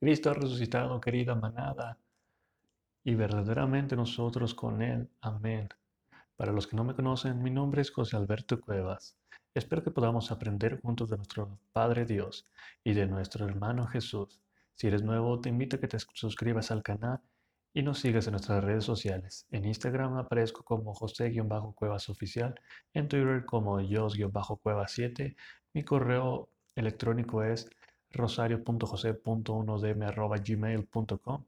Cristo ha resucitado, querida manada, y verdaderamente nosotros con Él. Amén. Para los que no me conocen, mi nombre es José Alberto Cuevas. Espero que podamos aprender juntos de nuestro Padre Dios y de nuestro hermano Jesús. Si eres nuevo, te invito a que te suscribas al canal y nos sigas en nuestras redes sociales. En Instagram aparezco como José-Cuevas Oficial, en Twitter como Jos-Cuevas7. Mi correo electrónico es rosario.jose.1dm.gmail.com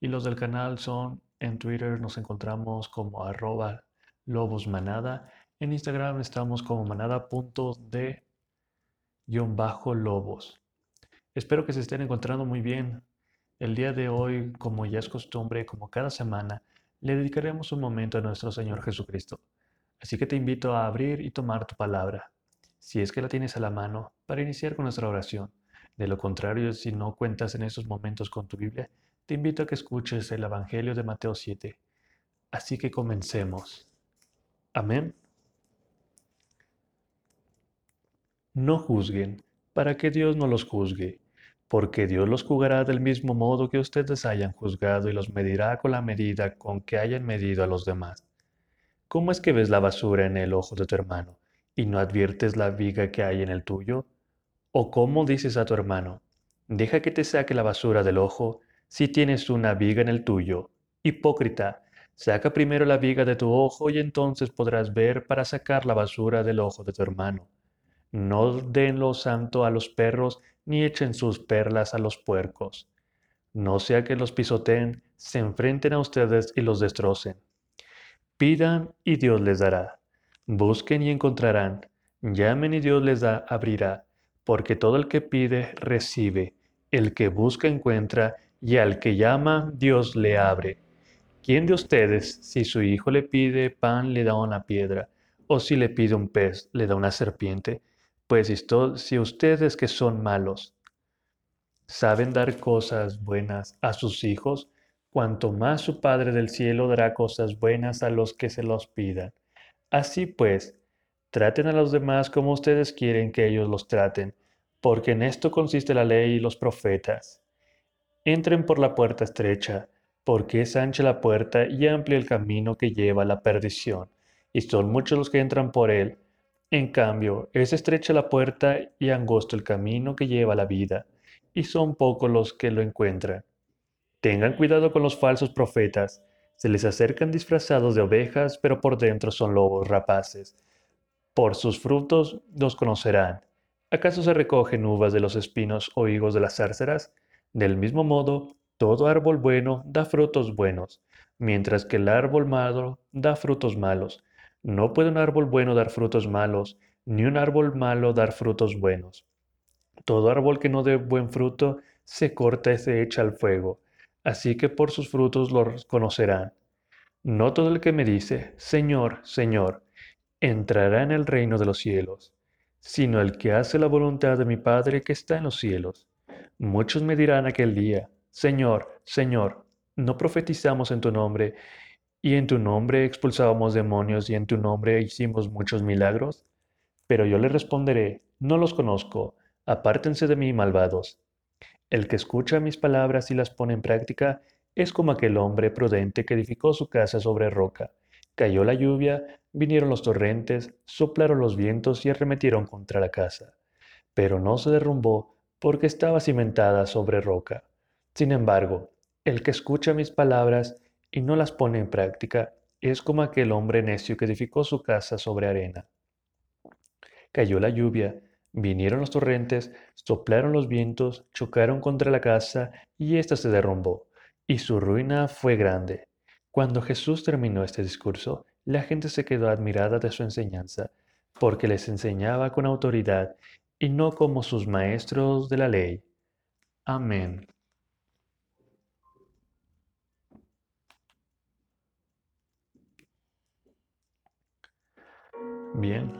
y los del canal son en Twitter nos encontramos como arroba lobosmanada, en Instagram estamos como manada.de-lobos. Espero que se estén encontrando muy bien. El día de hoy, como ya es costumbre, como cada semana, le dedicaremos un momento a nuestro Señor Jesucristo. Así que te invito a abrir y tomar tu palabra, si es que la tienes a la mano, para iniciar con nuestra oración. De lo contrario, si no cuentas en esos momentos con tu Biblia, te invito a que escuches el Evangelio de Mateo 7. Así que comencemos. Amén. No juzguen, para que Dios no los juzgue, porque Dios los juzgará del mismo modo que ustedes hayan juzgado y los medirá con la medida con que hayan medido a los demás. ¿Cómo es que ves la basura en el ojo de tu hermano y no adviertes la viga que hay en el tuyo? ¿O cómo dices a tu hermano, deja que te saque la basura del ojo si tienes una viga en el tuyo? Hipócrita, saca primero la viga de tu ojo y entonces podrás ver para sacar la basura del ojo de tu hermano. No den lo santo a los perros ni echen sus perlas a los puercos. No sea que los pisoteen, se enfrenten a ustedes y los destrocen. Pidan y Dios les dará. Busquen y encontrarán. Llamen y Dios les da, abrirá porque todo el que pide, recibe, el que busca, encuentra, y al que llama, Dios le abre. ¿Quién de ustedes, si su hijo le pide pan, le da una piedra, o si le pide un pez, le da una serpiente? Pues si ustedes que son malos saben dar cosas buenas a sus hijos, cuanto más su Padre del cielo dará cosas buenas a los que se los pidan. Así pues, Traten a los demás como ustedes quieren que ellos los traten, porque en esto consiste la ley y los profetas. Entren por la puerta estrecha, porque es ancha la puerta y amplio el camino que lleva a la perdición, y son muchos los que entran por él. En cambio, es estrecha la puerta y angosto el camino que lleva a la vida, y son pocos los que lo encuentran. Tengan cuidado con los falsos profetas, se les acercan disfrazados de ovejas, pero por dentro son lobos rapaces. Por sus frutos los conocerán. ¿Acaso se recogen uvas de los espinos o higos de las zárceras? Del mismo modo, todo árbol bueno da frutos buenos, mientras que el árbol malo da frutos malos. No puede un árbol bueno dar frutos malos, ni un árbol malo dar frutos buenos. Todo árbol que no dé buen fruto se corta y se echa al fuego. Así que por sus frutos los conocerán. No todo el que me dice, Señor, Señor, entrará en el reino de los cielos, sino el que hace la voluntad de mi Padre que está en los cielos. Muchos me dirán aquel día, Señor, Señor, ¿no profetizamos en tu nombre, y en tu nombre expulsábamos demonios, y en tu nombre hicimos muchos milagros? Pero yo le responderé, no los conozco, apártense de mí, malvados. El que escucha mis palabras y las pone en práctica es como aquel hombre prudente que edificó su casa sobre roca. Cayó la lluvia, vinieron los torrentes, soplaron los vientos y arremetieron contra la casa. Pero no se derrumbó porque estaba cimentada sobre roca. Sin embargo, el que escucha mis palabras y no las pone en práctica es como aquel hombre necio que edificó su casa sobre arena. Cayó la lluvia, vinieron los torrentes, soplaron los vientos, chocaron contra la casa y ésta se derrumbó, y su ruina fue grande. Cuando Jesús terminó este discurso, la gente se quedó admirada de su enseñanza, porque les enseñaba con autoridad y no como sus maestros de la ley. Amén. Bien,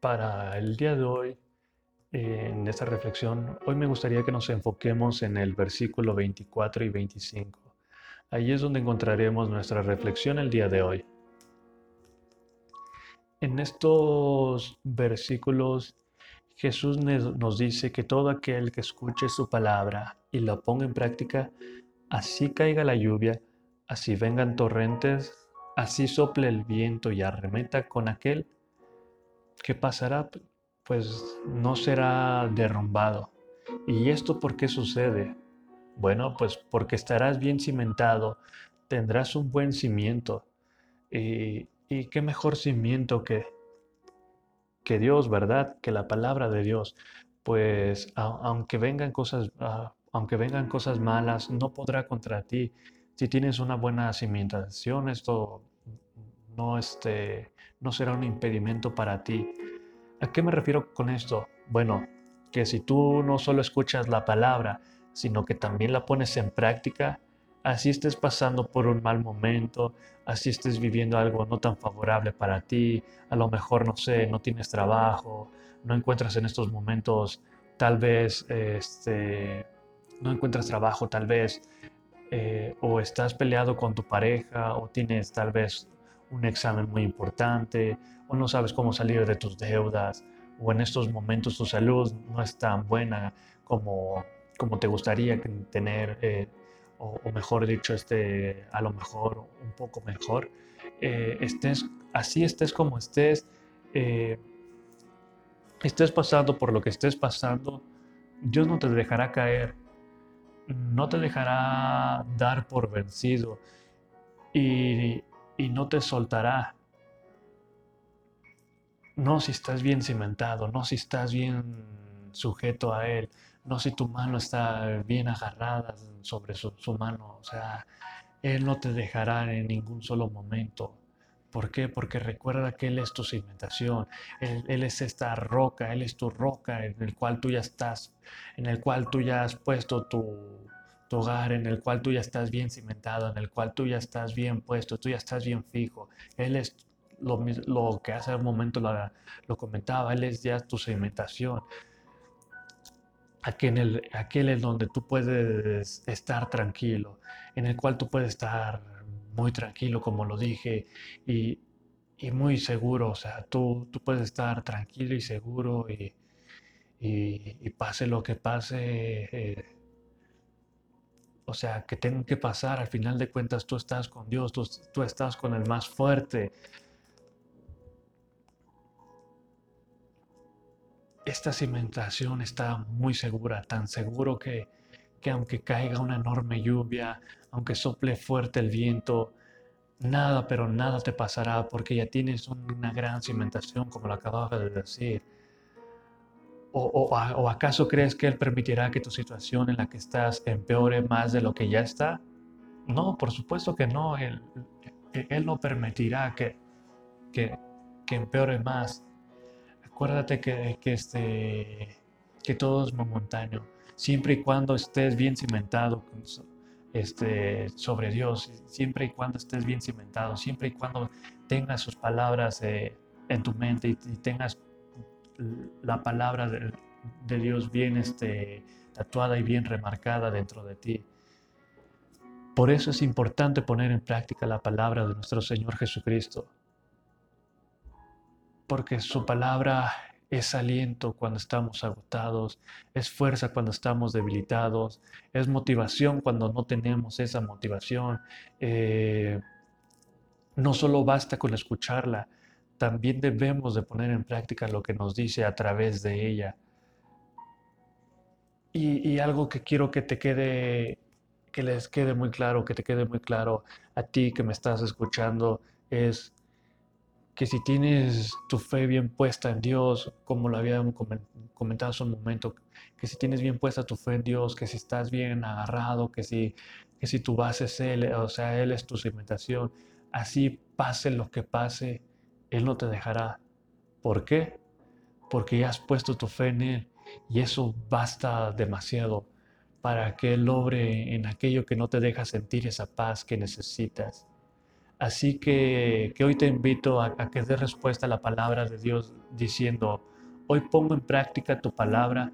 para el día de hoy, en esta reflexión, hoy me gustaría que nos enfoquemos en el versículo 24 y 25 Allí es donde encontraremos nuestra reflexión el día de hoy. En estos versículos, Jesús nos dice que todo aquel que escuche su palabra y la ponga en práctica, así caiga la lluvia, así vengan torrentes, así sople el viento y arremeta con aquel, que pasará? Pues no será derrumbado. ¿Y esto por qué sucede? Bueno, pues porque estarás bien cimentado, tendrás un buen cimiento. Y, y qué mejor cimiento que que Dios, ¿verdad? Que la palabra de Dios, pues aunque vengan cosas, ah, aunque vengan cosas malas, no podrá contra ti. Si tienes una buena cimentación, esto no, este, no será un impedimento para ti. ¿A qué me refiero con esto? Bueno, que si tú no solo escuchas la palabra, sino que también la pones en práctica, así estés pasando por un mal momento, así estés viviendo algo no tan favorable para ti, a lo mejor, no sé, no tienes trabajo, no encuentras en estos momentos, tal vez, este, no encuentras trabajo, tal vez, eh, o estás peleado con tu pareja, o tienes tal vez un examen muy importante, o no sabes cómo salir de tus deudas, o en estos momentos tu salud no es tan buena como, como te gustaría tener. Eh, o, mejor dicho, este, a lo mejor un poco mejor, eh, estés, así estés como estés, eh, estés pasando por lo que estés pasando, Dios no te dejará caer, no te dejará dar por vencido y, y no te soltará. No si estás bien cimentado, no si estás bien sujeto a Él, no si tu mano está bien agarrada sobre su, mano, o sea, Él no te dejará en ningún solo momento. ¿Por qué? Porque recuerda que Él es tu cimentación, él, es esta roca, Él es tu roca en el cual tú ya estás, en el cual tú ya has puesto tu, hogar, en el cual tú ya estás bien cimentado, en el cual tú ya estás bien puesto, tú ya estás bien fijo. Él es lo, lo que hace un momento lo, lo comentaba, Él es ya tu cimentación aquel, aquel en donde tú puedes estar tranquilo, en el cual tú puedes estar muy tranquilo, como lo dije, y, muy seguro, o sea, tú, tú puedes estar tranquilo y seguro y, y, pase lo que pase, eh, o sea, que tenga que pasar, al final de cuentas tú estás con Dios, tú, tú estás con el más fuerte, esta cimentación está muy segura, tan seguro que, que aunque caiga una enorme lluvia, aunque sople fuerte el viento, nada, pero nada te pasará porque ya tienes una gran cimentación, como lo acababa de decir. O, o, acaso crees que Él permitirá que tu situación en la que estás empeore más de lo que ya está? No, por supuesto que no. Él, él no permitirá que, que, que empeore más. Acuérdate que, que, este, que todo es momentáneo, siempre y cuando estés bien cimentado este, sobre Dios, siempre y cuando estés bien cimentado, siempre y cuando tengas sus palabras eh, en tu mente y, tengas la palabra de, de, Dios bien este, tatuada y bien remarcada dentro de ti. Por eso es importante poner en práctica la palabra de nuestro Señor Jesucristo porque su palabra es aliento cuando estamos agotados, es fuerza cuando estamos debilitados, es motivación cuando no tenemos esa motivación. Eh, no solo basta con escucharla, también debemos de poner en práctica lo que nos dice a través de ella. Y, y algo que quiero que te quede, que les quede muy claro, que te quede muy claro a ti que me estás escuchando, es que si tienes tu fe bien puesta en Dios, como lo había comentado hace un momento, que si tienes bien puesta tu fe en Dios, que si estás bien agarrado, que si, que si tu base es Él, o sea, Él es tu cimentación, así pase lo que pase, Él no te dejará. ¿Por qué? Porque ya has puesto tu fe en Él y eso basta demasiado para que Él obre en aquello que no te deja sentir esa paz que necesitas. Así que, hoy te invito a, que des respuesta a la palabra de Dios diciendo, hoy pongo en práctica tu palabra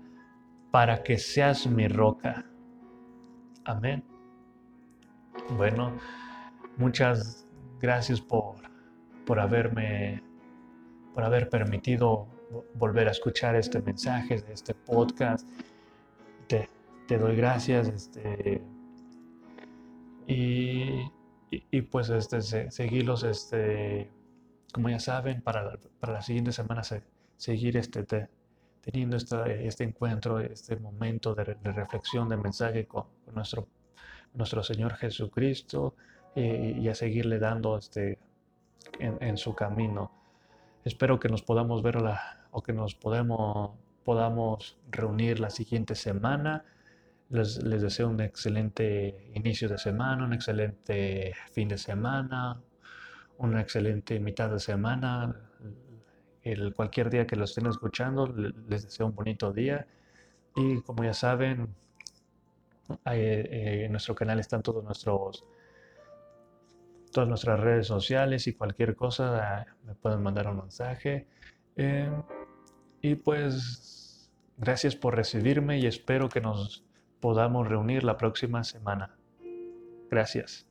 para que seas mi roca. Amén. Bueno, muchas gracias por, por haberme, por haber permitido volver a escuchar este mensaje, este podcast. Te, te doy gracias. Este, y, pues este, seguirlos, este, como ya saben, para, para la siguiente semana seguir este, teniendo este, encuentro, este momento de, reflexión, de mensaje con, nuestro, nuestro Señor Jesucristo y, a seguirle dando este, en, su camino. Espero que nos podamos ver o que nos podemos, podamos reunir la siguiente semana. Les, deseo un excelente inicio de semana, un excelente fin de semana, una excelente mitad de semana. El, cualquier día que lo estén escuchando, les deseo un bonito día. Y como ya saben, eh, en nuestro canal están todos nuestros todas nuestras redes sociales y cualquier cosa me pueden mandar un mensaje. Em, y pues gracias por recibirme y espero que nos podamos reunir la próxima semana. Gracias.